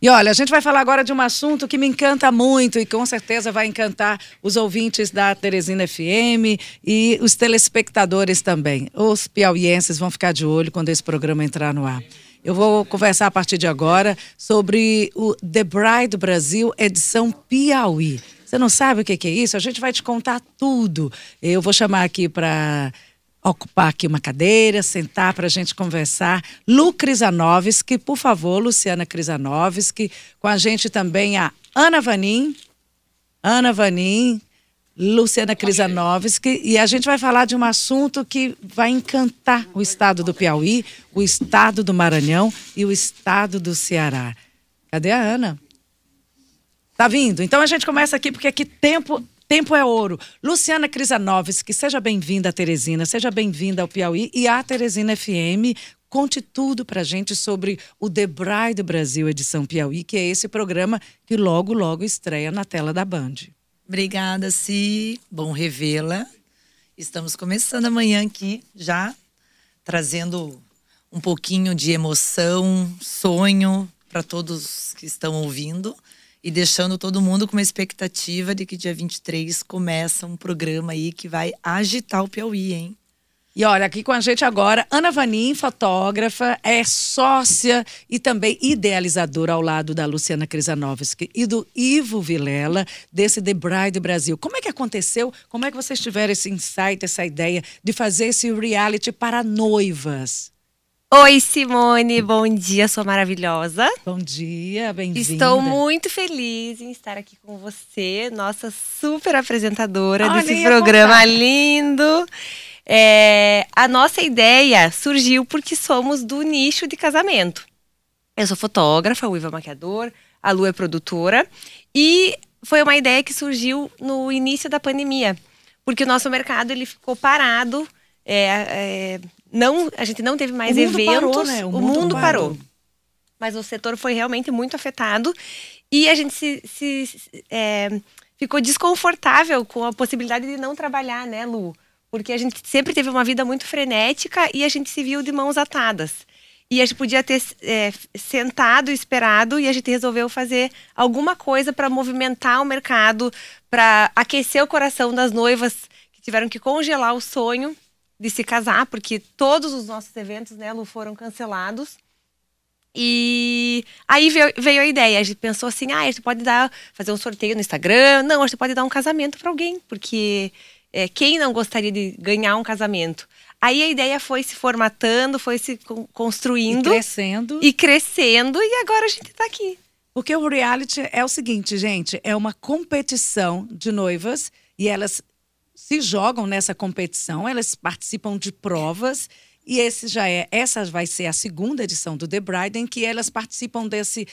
E olha, a gente vai falar agora de um assunto que me encanta muito e com certeza vai encantar os ouvintes da Teresina FM e os telespectadores também. Os piauienses vão ficar de olho quando esse programa entrar no ar. Eu vou conversar a partir de agora sobre o The Bride Brasil edição Piauí. Você não sabe o que é isso? A gente vai te contar tudo. Eu vou chamar aqui para ocupar aqui uma cadeira, sentar para a gente conversar. Lu Krisanovski, por favor, Luciana Krisanovski. Com a gente também a Ana Vanin. Ana Vanin, Luciana Krisanovski. E a gente vai falar de um assunto que vai encantar o estado do Piauí, o estado do Maranhão e o estado do Ceará. Cadê a Ana? Tá vindo? Então a gente começa aqui, porque aqui tempo Tempo é ouro. Luciana Krisanovski, seja bem-vinda Teresina, seja bem-vinda ao Piauí e à Teresina FM. Conte tudo pra gente sobre o The Bride Brasil edição Piauí, que é esse programa que logo, logo estreia na tela da Band. Obrigada, Si. Bom revê-la. Estamos começando amanhã aqui, já trazendo um pouquinho de emoção, sonho para todos que estão ouvindo e deixando todo mundo com uma expectativa de que dia 23 começa um programa aí que vai agitar o Piauí, hein? E olha, aqui com a gente agora, Ana Vanim, fotógrafa, é sócia e também idealizadora ao lado da Luciana Krisanovski e do Ivo Vilela, desse The Bride Brasil. Como é que aconteceu? Como é que vocês tiveram esse insight, essa ideia de fazer esse reality para noivas? Oi, Simone, bom dia, sou maravilhosa. Bom dia, bem-vinda. Estou muito feliz em estar aqui com você, nossa super apresentadora Olha, desse programa lindo. É, a nossa ideia surgiu porque somos do nicho de casamento. Eu sou fotógrafa, o Iva é maquiador, a Lu é produtora. E foi uma ideia que surgiu no início da pandemia. Porque o nosso mercado ele ficou parado. É, é, não, a gente não teve mais o eventos. Parou, né? O, o mundo, mundo parou. parou. Mas o setor foi realmente muito afetado e a gente se, se é, ficou desconfortável com a possibilidade de não trabalhar, né, Lu? Porque a gente sempre teve uma vida muito frenética e a gente se viu de mãos atadas. E a gente podia ter é, sentado, esperado, e a gente resolveu fazer alguma coisa para movimentar o mercado, para aquecer o coração das noivas que tiveram que congelar o sonho de se casar, porque todos os nossos eventos, né, Lu, foram cancelados. E aí veio, veio, a ideia, a gente pensou assim, ah, a gente pode dar, fazer um sorteio no Instagram. Não, a gente pode dar um casamento para alguém, porque é, quem não gostaria de ganhar um casamento? Aí a ideia foi se formatando, foi se construindo. E crescendo. E crescendo, e agora a gente está aqui. Porque o reality é o seguinte, gente, é uma competição de noivas e elas se jogam nessa competição, elas participam de provas e esse já é, essa vai ser a segunda edição do The Bride em que elas participam desse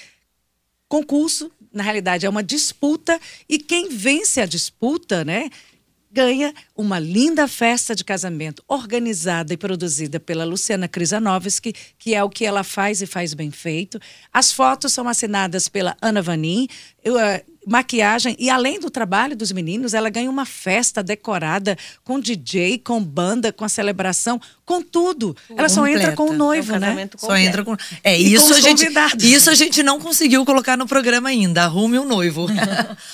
concurso, na realidade é uma disputa e quem vence a disputa, né, ganha uma linda festa de casamento organizada e produzida pela Luciana Krisanovski, que é o que ela faz e faz bem feito. As fotos são assinadas pela Ana Vanin. Eu, uh, maquiagem e além do trabalho dos meninos, ela ganha uma festa decorada com DJ, com banda, com a celebração, com tudo. Ela só entra com o noivo, é um né? Só entra com É e isso com a gente isso a gente não conseguiu colocar no programa ainda. Arrume o noivo.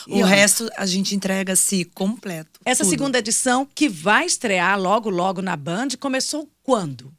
o resto a gente entrega se completo. Essa tudo. segunda edição que vai estrear logo logo na Band começou quando?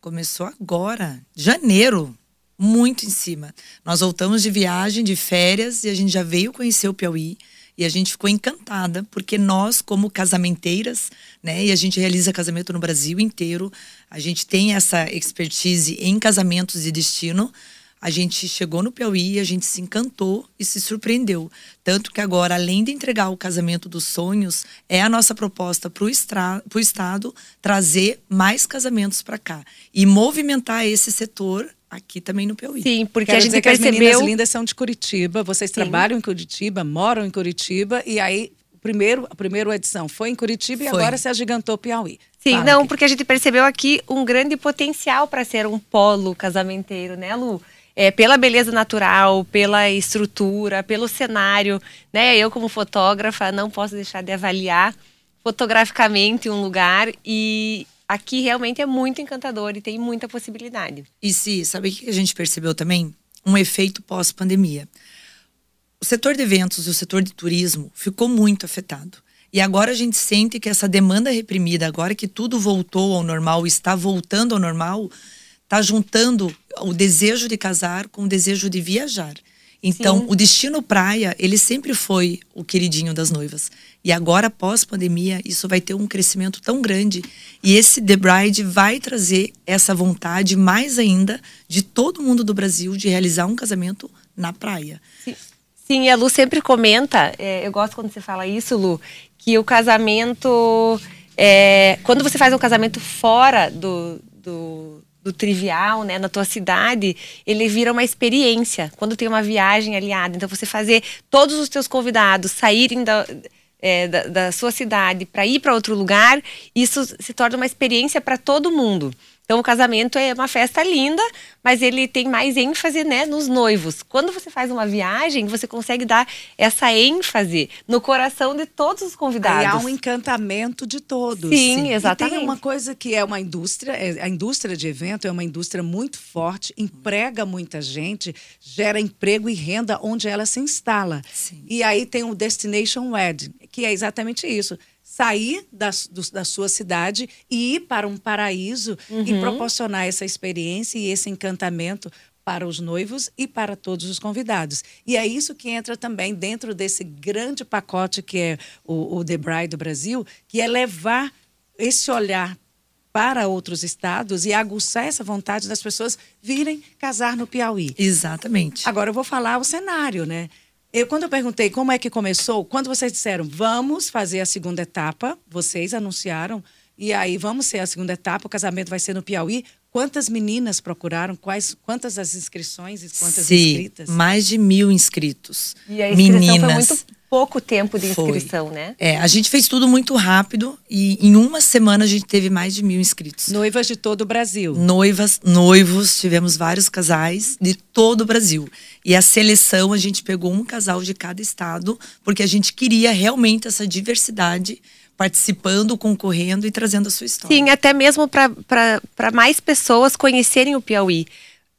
Começou agora, janeiro muito em cima. Nós voltamos de viagem, de férias, e a gente já veio conhecer o Piauí. E a gente ficou encantada, porque nós, como casamenteiras, né, e a gente realiza casamento no Brasil inteiro, a gente tem essa expertise em casamentos de destino. A gente chegou no Piauí, a gente se encantou e se surpreendeu. Tanto que agora, além de entregar o casamento dos sonhos, é a nossa proposta para o Estado trazer mais casamentos para cá e movimentar esse setor aqui também no Piauí. Sim, porque Quero a gente percebeu. as meninas lindas são de Curitiba, vocês Sim. trabalham em Curitiba, moram em Curitiba e aí primeiro, a primeira edição foi em Curitiba e agora se agigantou Piauí. Sim, Fala não, aqui. porque a gente percebeu aqui um grande potencial para ser um polo casamenteiro, né, Lu? É, pela beleza natural, pela estrutura, pelo cenário, né? Eu como fotógrafa não posso deixar de avaliar fotograficamente um lugar e aqui realmente é muito encantador e tem muita possibilidade. E se, sabe o que a gente percebeu também? um efeito pós-pandemia. O setor de eventos e o setor de turismo ficou muito afetado. E agora a gente sente que essa demanda reprimida, agora que tudo voltou ao normal, está voltando ao normal, está juntando o desejo de casar com o desejo de viajar. Então, Sim. o destino praia, ele sempre foi o queridinho das noivas. E agora, pós pandemia, isso vai ter um crescimento tão grande. E esse The Bride vai trazer essa vontade mais ainda de todo mundo do Brasil de realizar um casamento na praia. Sim. Sim, a Lu sempre comenta, é, eu gosto quando você fala isso, Lu, que o casamento. É, quando você faz um casamento fora do, do, do, trivial, né, na tua cidade, ele vira uma experiência. Quando tem uma viagem aliada. Então, você fazer todos os teus convidados saírem da, é, da, da sua cidade para ir para outro lugar, isso se torna uma experiência para todo mundo. Então, o casamento é uma festa linda, mas ele tem mais ênfase né, nos noivos. Quando você faz uma viagem, você consegue dar essa ênfase no coração de todos os convidados. E há um encantamento de todos. Sim, Sim. exatamente. E tem uma coisa que é uma indústria, é, a indústria de evento é uma indústria muito forte, emprega muita gente, gera emprego e renda onde ela se instala. Sim. E aí tem o Destination Wedding, que é exatamente isso sair da, do, da sua cidade e ir para um paraíso uhum. e proporcionar essa experiência e esse encantamento para os noivos e para todos os convidados. E é isso que entra também dentro desse grande pacote que é o, o The Bride do Brasil, que é levar esse olhar para outros estados e aguçar essa vontade das pessoas virem casar no Piauí. Exatamente. Agora eu vou falar o cenário, né? Eu, quando eu perguntei como é que começou, quando vocês disseram vamos fazer a segunda etapa, vocês anunciaram, e aí vamos ser a segunda etapa, o casamento vai ser no Piauí. Quantas meninas procuraram? Quais, quantas as inscrições e quantas Sim, inscritas? Mais de mil inscritos. E a inscrição meninas. foi muito pouco tempo de inscrição, Foi. né? É, a gente fez tudo muito rápido e em uma semana a gente teve mais de mil inscritos. Noivas de todo o Brasil. Noivas, noivos, tivemos vários casais de todo o Brasil. E a seleção, a gente pegou um casal de cada estado, porque a gente queria realmente essa diversidade participando, concorrendo e trazendo a sua história. Sim, até mesmo para mais pessoas conhecerem o Piauí.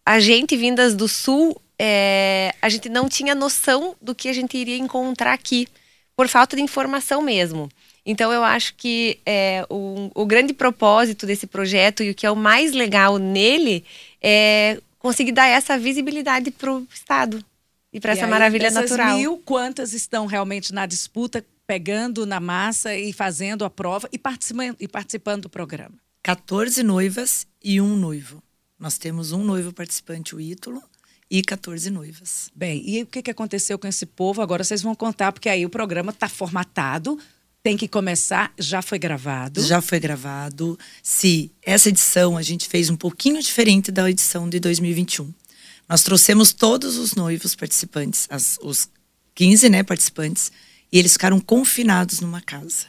A gente vindas do sul é, a gente não tinha noção do que a gente iria encontrar aqui, por falta de informação mesmo. Então, eu acho que é, o, o grande propósito desse projeto e o que é o mais legal nele é conseguir dar essa visibilidade para o Estado e para essa aí, maravilha natural. mil, quantas estão realmente na disputa, pegando na massa e fazendo a prova e participando, e participando do programa? 14 noivas e um noivo. Nós temos um noivo participante, o Ítalo, e 14 noivas. Bem, e o que, que aconteceu com esse povo? Agora vocês vão contar, porque aí o programa está formatado, tem que começar, já foi gravado. Já foi gravado. Se essa edição a gente fez um pouquinho diferente da edição de 2021. Nós trouxemos todos os noivos participantes, as, os 15 né, participantes, e eles ficaram confinados numa casa.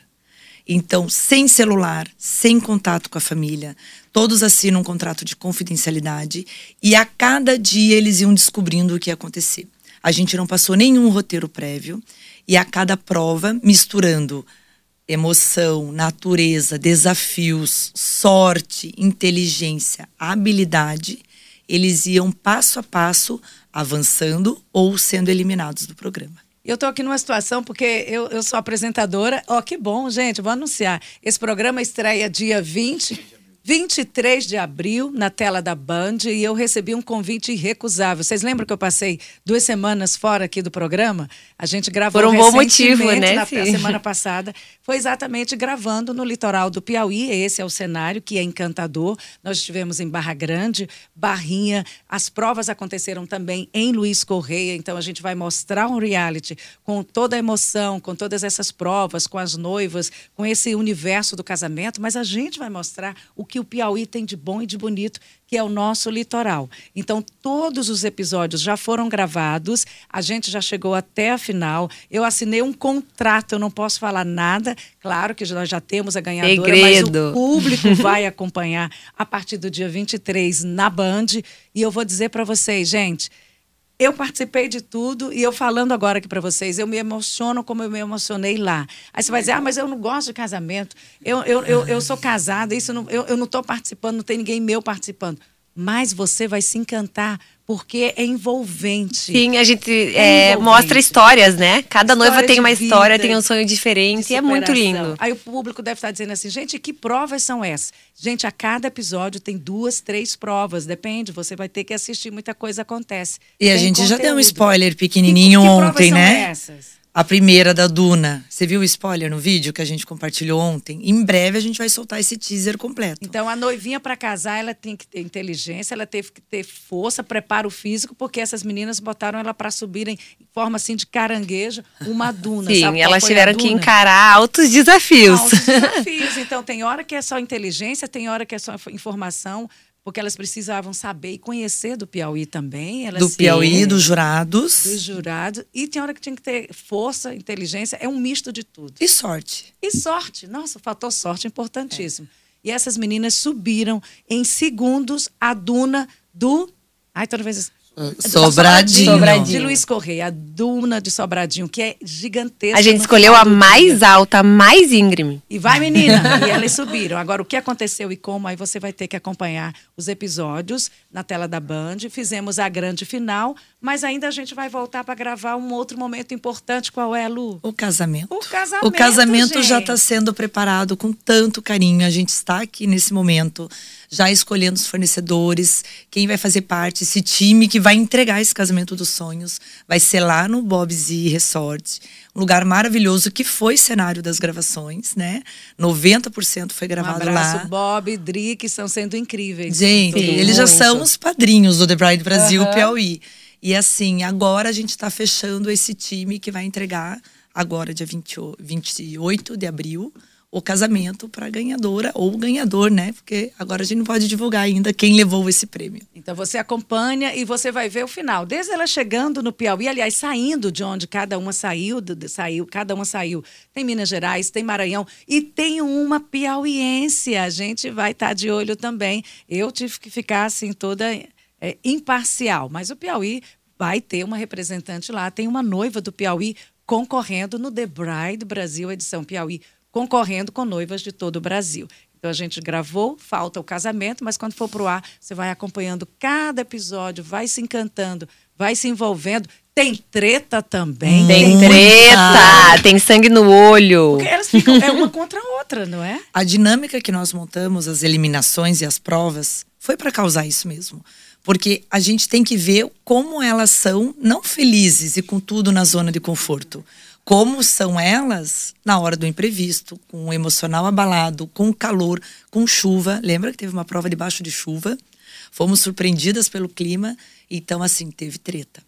Então, sem celular, sem contato com a família, todos assinam um contrato de confidencialidade e a cada dia eles iam descobrindo o que ia acontecer. A gente não passou nenhum roteiro prévio e a cada prova, misturando emoção, natureza, desafios, sorte, inteligência, habilidade, eles iam passo a passo avançando ou sendo eliminados do programa. Eu estou aqui numa situação porque eu, eu sou apresentadora. Ó, oh, que bom, gente, vou anunciar. Esse programa estreia dia 20 23 de abril, na tela da Band, e eu recebi um convite irrecusável. Vocês lembram que eu passei duas semanas fora aqui do programa? A gente gravou Por um bom motivo, né? Na semana passada. Foi exatamente gravando no litoral do Piauí. Esse é o cenário que é encantador. Nós estivemos em Barra Grande, Barrinha. As provas aconteceram também em Luiz Correia. Então a gente vai mostrar um reality com toda a emoção, com todas essas provas, com as noivas, com esse universo do casamento. Mas a gente vai mostrar o que que o Piauí tem de bom e de bonito, que é o nosso litoral. Então, todos os episódios já foram gravados, a gente já chegou até a final. Eu assinei um contrato, eu não posso falar nada. Claro que nós já temos a ganhadora, Segredo. mas o público vai acompanhar a partir do dia 23 na Band. E eu vou dizer para vocês, gente eu participei de tudo e eu falando agora aqui para vocês, eu me emociono como eu me emocionei lá. Aí você vai dizer, ah, mas eu não gosto de casamento, eu, eu, eu, eu sou casada, isso não, eu, eu não estou participando, não tem ninguém meu participando. Mas você vai se encantar porque é envolvente. Sim, a gente é, mostra histórias, né? Cada História noiva tem uma de história, vida, tem um sonho diferente, e é muito lindo. Aí o público deve estar dizendo assim, gente, que provas são essas? Gente, a cada episódio tem duas, três provas, depende, você vai ter que assistir, muita coisa acontece. E a Tem gente já deu um conteúdo. spoiler Que- pequenininho que provas ontem, são né? essas? A primeira da Duna. Você viu o spoiler no vídeo que a gente compartilhou ontem? Em breve a gente vai soltar esse teaser completo. Então, a noivinha para casar, ela tem que ter inteligência, ela teve que ter força, preparo físico, porque essas meninas botaram ela para subir em forma assim de caranguejo, uma duna. Sim, Sabe elas tiveram que encarar altos desafios. Altos desafios. Então, tem hora que é só inteligência, tem hora que é só inf- informação, porque elas precisavam saber e conhecer do Piauí também. Elas Do Piauí, dos jurados. dos jurados. E tem hora que tinha que ter força, inteligência, é um misto de tudo. E sorte. E sorte. Nossa, o fator sorte é importantíssimo. E essas meninas subiram em segundos a duna do. Ai, toda vez. Sobradinho. Sobradinho. De Luiz Correia, a duna de Sobradinho, que é gigantesca. A gente escolheu a mais dia. alta, a mais íngreme. E vai, menina! e elas subiram. Agora, o que aconteceu e como, aí você vai ter que acompanhar os episódios na tela da Band. Fizemos a grande final, mas ainda a gente vai voltar para gravar um outro momento importante. Qual é, Lu? O casamento. O casamento. O casamento já gente. está sendo preparado com tanto carinho. A gente está aqui nesse momento, já escolhendo os fornecedores, quem vai fazer parte, esse time que vai entregar esse casamento dos sonhos. Vai ser lá no Bob's e Resort, um lugar maravilhoso que foi cenário das gravações, né? 90% foi Um gravado abraço, lá. Bob e Dri, que estão sendo incríveis. Gente, eles já são os padrinhos do The Bride Brasil Piauí. E assim, agora a gente está fechando esse time que vai entregar agora, dia 20 o- 28 de abril, o casamento para ganhadora ou ganhador, né? Porque agora a gente não pode divulgar ainda quem levou esse prêmio. Então você acompanha e você vai ver o final. Desde ela chegando no Piauí, aliás, saindo de onde cada uma saiu, saiu, cada uma saiu. Tem Minas Gerais, tem Maranhão e tem uma piauiense. A gente vai estar de olho também. Eu tive que ficar assim toda é, imparcial, mas o Piauí vai ter uma representante lá. Tem uma noiva do Piauí concorrendo no The Bride Brasil edição Piauí, concorrendo com noivas de todo o Brasil. Então a gente gravou, falta o casamento, mas quando for pro ar, você vai acompanhando cada episódio, vai se encantando, vai se envolvendo. Tem treta também. Tem Muita. treta, tem sangue no olho. Porque elas ficam é uma contra a outra, não é? A dinâmica que nós montamos, as eliminações e as provas, foi para causar isso mesmo. Porque a gente tem que ver como elas são não felizes e com tudo na zona de conforto. Como são elas na hora do imprevisto, com o emocional abalado, com calor, com chuva. Lembra que teve uma prova debaixo de chuva? Fomos surpreendidas pelo clima, então assim, teve treta.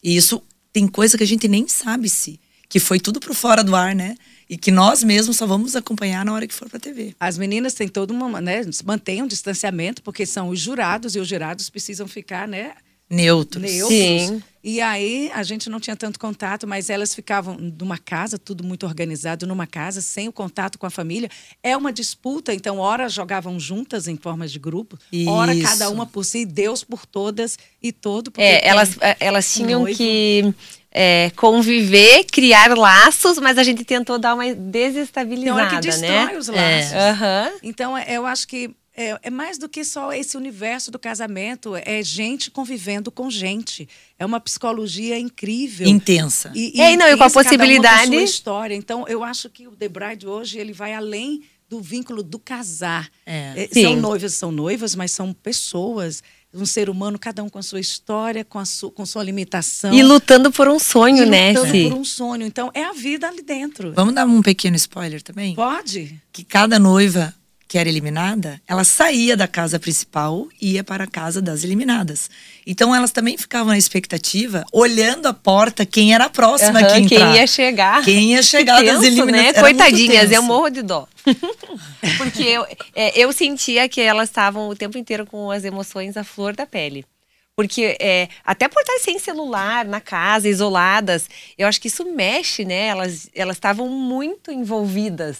E isso tem coisa que a gente nem sabe se, que foi tudo pro fora do ar, né? E que nós mesmos só vamos acompanhar na hora que for pra TV. As meninas têm todo uma, né, mantêm um distanciamento, porque são os jurados e os jurados precisam ficar, né, Neutros. neutros. Sim. E aí a gente não tinha tanto contato, mas elas ficavam numa casa, tudo muito organizado, numa casa, sem o contato com a família. É uma disputa, então, ora jogavam juntas em formas de grupo, ora Isso. cada uma por si, Deus por todas e todo. porque É, tem elas, elas tinham noivo. que é, conviver, criar laços, mas a gente tentou dar uma Tem hora desestabilizada, que destrói né? os É. laços. Então, é- eu acho que é, é mais do que só esse universo do casamento, é gente convivendo com gente. É uma psicologia incrível. Intensa. E, É, e não, e com a cada possibilidade- com sua história. Então, eu acho que o The Bride hoje ele vai além do vínculo do casar. É. É, são Sim. noivas, são noivas, mas são pessoas, um ser humano, cada um com a sua história, com a sua, com sua limitação. E lutando por um sonho, e né, lutando Si? por um sonho. Então, é a vida ali dentro. Vamos dar um pequeno spoiler também? Pode? Que cada noiva que era eliminada, ela saía da casa principal e ia para a casa das eliminadas. Então elas também ficavam na expectativa, olhando a porta, quem era a próxima Aham, que quem entrar. ia chegar. Quem ia chegar Que das tenso, eliminadas. né? Coitadinhas, tenso. eu morro de dó. Porque eu, é, eu sentia que elas estavam o tempo inteiro com as emoções à flor da pele. Porque é, até por estar sem celular na casa, isoladas, eu acho que isso mexe, né? Elas elas estavam muito envolvidas.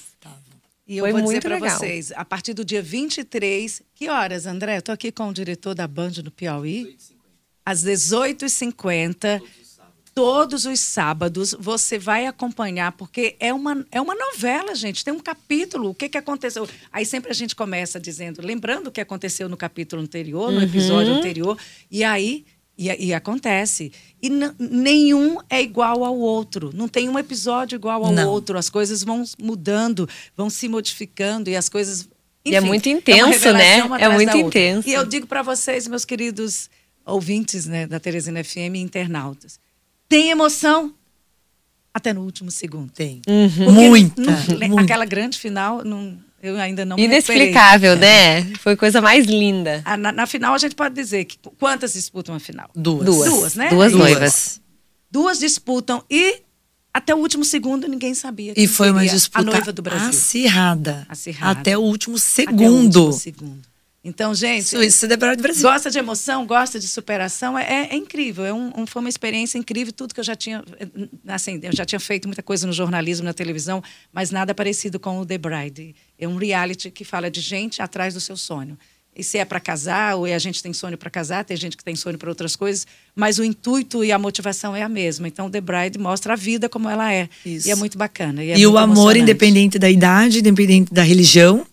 E eu Foi vou dizer para vocês, a partir do dia 23, que horas, André? Eu tô aqui com o diretor da Band no Piauí. Às 18h50, todos os sábados, você vai acompanhar, porque é uma, é uma novela, gente. Tem um capítulo, o que, que aconteceu. Aí sempre a gente começa dizendo, lembrando o que aconteceu no capítulo anterior, no episódio anterior, e aí E, e acontece. E n- nenhum é igual ao outro. Não tem um episódio igual ao Não. outro. As coisas vão mudando, vão se modificando e as coisas. E é Enfim, muito uma intenso, né? É muito da outra. intenso. E eu digo para vocês, meus queridos ouvintes né, da Teresina FM e internautas: tem emoção até no último segundo. Tem. Uhum. Muita, não- muita. Aquela grande final, não, eu ainda não me Inexplicável, né? Foi coisa mais linda. Ah, Na, na final, a gente pode dizer que quantas disputam a final? Duas. Duas. Duas, né? Duas Duas. noivas. Duas disputam e até o último segundo ninguém sabia. E foi uma disputa a noiva do Brasil. acirrada. Acirrada. Até o último Até o segundo. último segundo. Então, gente, isso é do Brasil. gosta de emoção, gosta de superação, é, é incrível. É um, um- foi uma experiência incrível. Tudo que eu já tinha, assim, eu já tinha feito muita coisa no jornalismo, na televisão, mas nada parecido com o The Bride. É um reality que fala de gente atrás do seu sonho. E se é para casar, ou é a gente tem sonho para casar, tem gente que tem sonho para outras coisas, mas o intuito e a motivação é a mesma. Então, o The Bride mostra a vida como ela é. Isso. E é muito bacana. E, é E o muito amor, emocionante. independente da idade, independente da religião.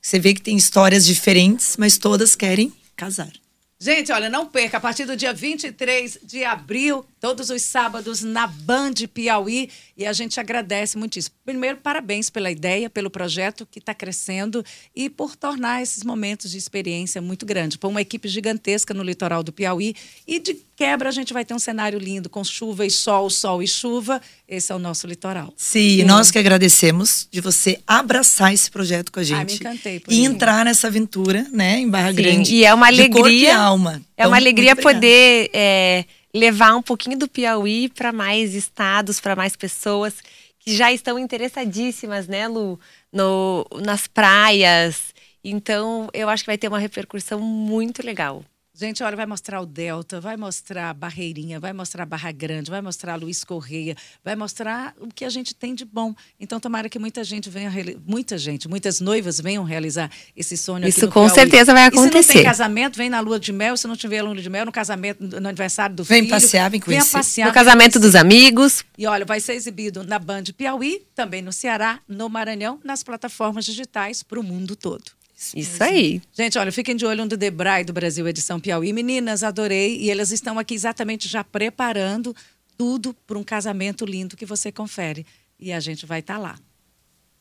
Você vê que tem histórias diferentes, mas todas querem casar. Gente, olha, não perca. A partir do dia 23 de abril, todos os sábados, na Band Piauí. E a gente agradece muitíssimo. Primeiro, parabéns pela ideia, pelo projeto que está crescendo e por tornar esses momentos de experiência muito grande. Põe uma equipe gigantesca no litoral do Piauí. E de quebra, a gente vai ter um cenário lindo, com chuva e sol, sol e chuva. Esse é o nosso litoral. Sim, nós que agradecemos de você abraçar esse projeto com a Ai, me gente. encantei por e isso. entrar nessa aventura, né, em Barra Sim, Grande. e é uma de corpo e alegria- alma. É Então, uma alegria poder é, levar um pouquinho do Piauí para mais estados, para mais pessoas que já estão interessadíssimas, né, Lu, no, nas praias. Então, eu acho que vai ter uma repercussão muito legal. Gente, olha, vai mostrar o Delta, vai mostrar a Barreirinha, vai mostrar a Barra Grande, vai mostrar a Luiz Correia, vai mostrar o que a gente tem de bom. Então, tomara que muita gente venha, muita gente, muitas noivas venham realizar esse sonho aqui Isso no com Piauí. certeza vai E se não acontecer. tem casamento, vem na lua de mel. Se não tiver lua de mel, no casamento, no aniversário do Vem filho. passear, vem conhecer. passear. No casamento conhecer. dos amigos. E olha, vai ser exibido na Band Piauí, também no Ceará, no Maranhão, nas plataformas digitais para o mundo todo. Isso aí. Gente, olha, fiquem de olho no Debray do Brasil Edição Piauí. Meninas, adorei. E elas estão aqui exatamente já preparando tudo para um casamento lindo que você confere. E a gente vai estar lá.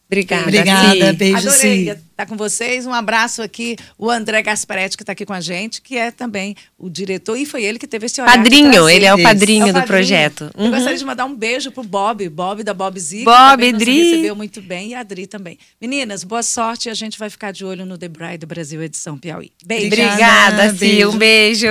Obrigada. Obrigada, Fi. beijo, Adorei estar com vocês. Um abraço aqui, o André Gasparetti, que está aqui com a gente, que é também o diretor. E foi ele que teve esse olhar. Padrinho, ele é o padrinho É o do padrinho. projeto. Eu Uhum. gostaria de mandar um beijo pro Bob, Bob da Bob. Bob, Dri. recebeu muito bem e a Adri também. Meninas, boa sorte e a gente vai ficar de olho no The Bride do Brasil Edição Piauí. Beijo. Obrigada. Obrigada, beijo. Um beijo.